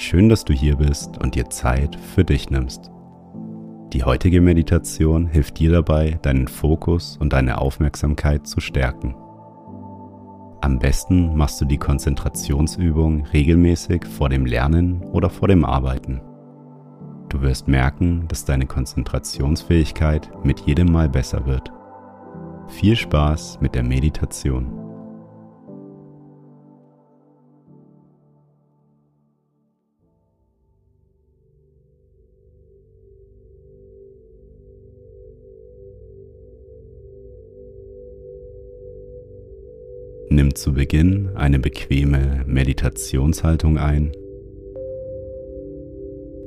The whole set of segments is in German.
Schön, dass du hier bist und dir Zeit für dich nimmst. Die heutige Meditation hilft dir dabei, deinen Fokus und deine Aufmerksamkeit zu stärken. Am besten machst du die Konzentrationsübung regelmäßig vor dem Lernen oder vor dem Arbeiten. Du wirst merken, dass deine Konzentrationsfähigkeit mit jedem Mal besser wird. Viel Spaß mit der Meditation. Nimm zu Beginn eine bequeme Meditationshaltung ein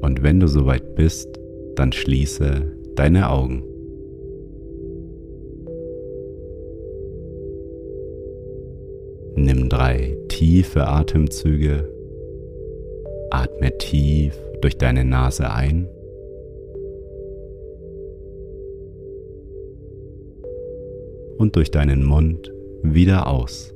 und wenn du soweit bist, dann schließe deine Augen. Nimm drei tiefe Atemzüge. Atme tief durch deine Nase ein. Und durch deinen Mund wieder aus.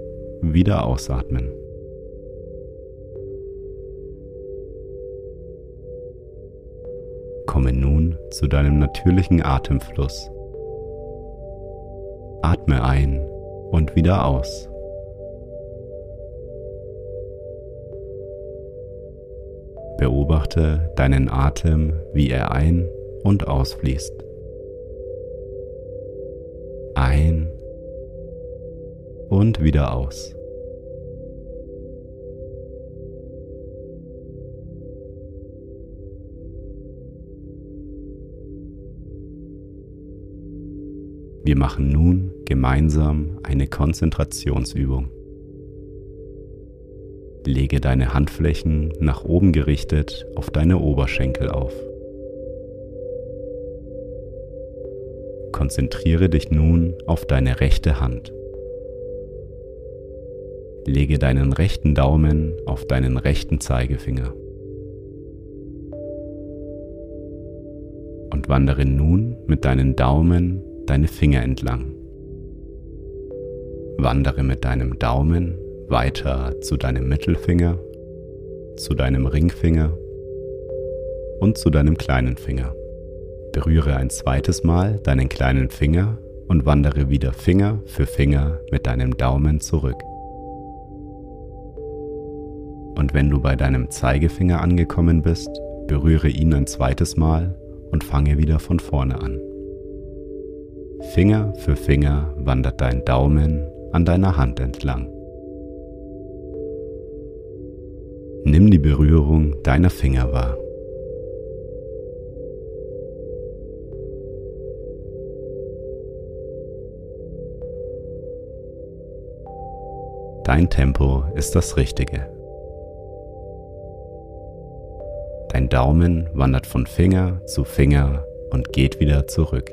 wieder ausatmen. Komme nun zu deinem natürlichen Atemfluss. Atme ein und wieder aus. Beobachte deinen Atem, wie er ein- und ausfließt. Und wieder aus. Wir machen nun gemeinsam eine Konzentrationsübung. Lege deine Handflächen nach oben gerichtet auf deine Oberschenkel auf. Konzentriere dich nun auf deine rechte Hand. Lege deinen rechten Daumen auf deinen rechten Zeigefinger. Und wandere nun mit deinen Daumen deine Finger entlang. Wandere mit deinem Daumen weiter zu deinem Mittelfinger, zu deinem Ringfinger und zu deinem kleinen Finger. Berühre ein zweites Mal deinen kleinen Finger und wandere wieder Finger für Finger mit deinem Daumen zurück. Und wenn du bei deinem Zeigefinger angekommen bist, berühre ihn ein zweites Mal und fange wieder von vorne an. Finger für Finger wandert dein Daumen an deiner Hand entlang. Nimm die Berührung deiner Finger wahr. Dein Tempo ist das Richtige. Dein Daumen wandert von Finger zu Finger und geht wieder zurück.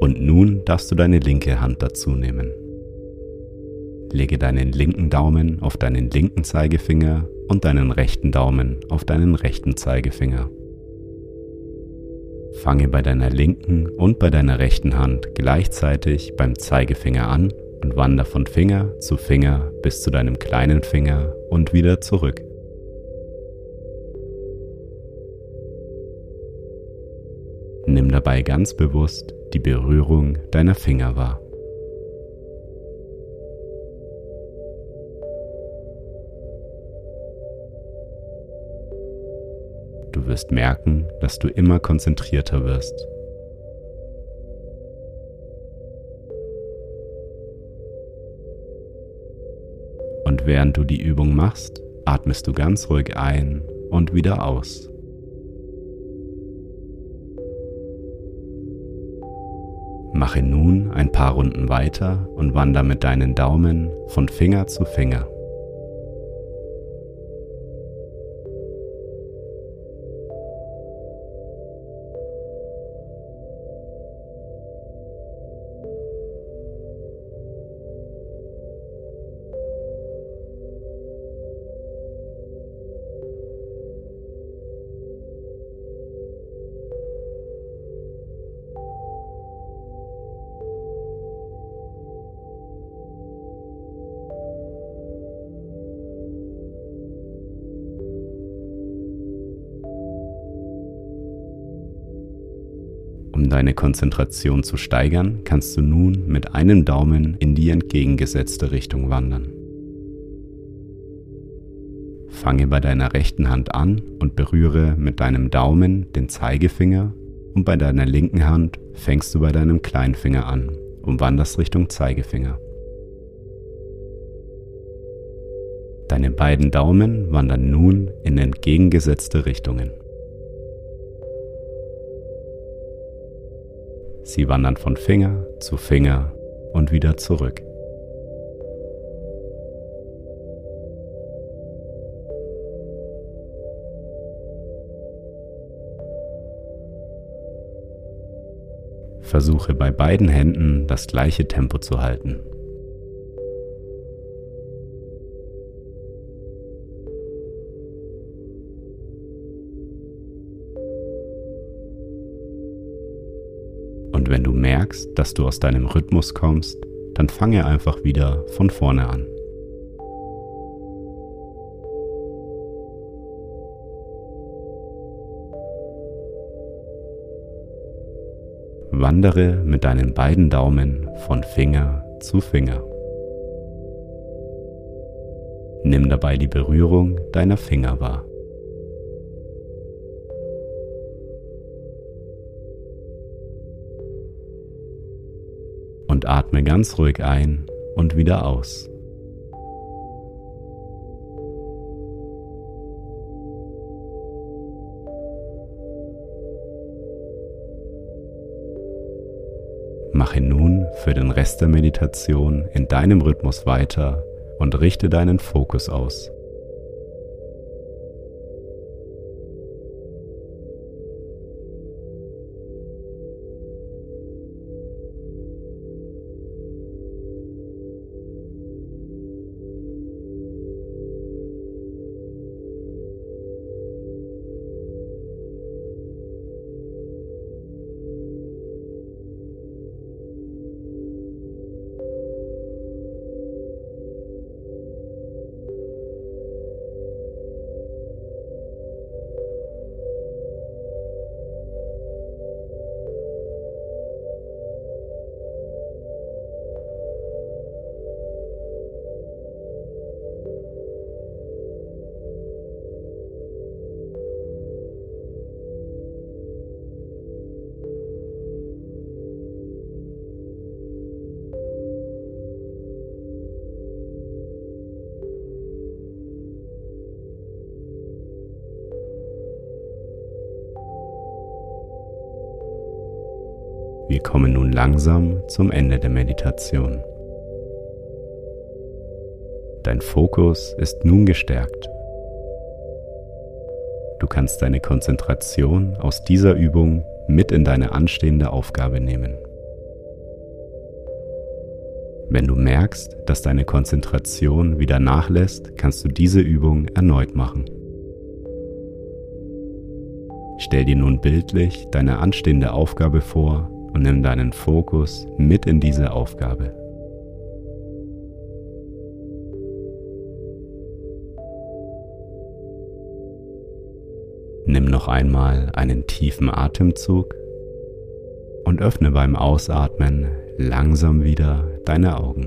Und nun darfst du deine linke Hand dazu nehmen. Lege deinen linken Daumen auf deinen linken Zeigefinger und deinen rechten Daumen auf deinen rechten Zeigefinger. Fange bei deiner linken und bei deiner rechten Hand gleichzeitig beim Zeigefinger an und wandere von Finger zu Finger bis zu deinem kleinen Finger und wieder zurück. Nimm dabei ganz bewusst die Berührung deiner Finger wahr. Du wirst merken, dass du immer konzentrierter wirst. Und während du die Übung machst, atmest du ganz ruhig ein und wieder aus. Mache nun ein paar Runden weiter und wander mit deinen Daumen von Finger zu Finger. Um deine Konzentration zu steigern, kannst du nun mit einem Daumen in die entgegengesetzte Richtung wandern. Fange bei deiner rechten Hand an und berühre mit deinem Daumen den Zeigefinger und bei deiner linken Hand fängst du bei deinem Kleinfinger an und wanderst Richtung Zeigefinger. Deine beiden Daumen wandern nun in entgegengesetzte Richtungen. Sie wandern von Finger zu Finger und wieder zurück. Versuche bei beiden Händen das gleiche Tempo zu halten. Und wenn du merkst, dass du aus deinem Rhythmus kommst, dann fange einfach wieder von vorne an. Wandere mit deinen beiden Daumen von Finger zu Finger. Nimm dabei die Berührung deiner Finger wahr. Und atme ganz ruhig ein und wieder aus. Mache nun für den Rest der Meditation in deinem Rhythmus weiter und richte deinen Fokus aus. Kommen nun langsam zum Ende der Meditation. Dein Fokus ist nun gestärkt. Du kannst deine Konzentration aus dieser Übung mit in deine anstehende Aufgabe nehmen. Wenn du merkst, dass deine Konzentration wieder nachlässt, kannst du diese Übung erneut machen. Stell dir nun bildlich deine anstehende Aufgabe vor und nimm deinen Fokus mit in diese Aufgabe. Nimm noch einmal einen tiefen Atemzug und öffne beim Ausatmen langsam wieder deine Augen.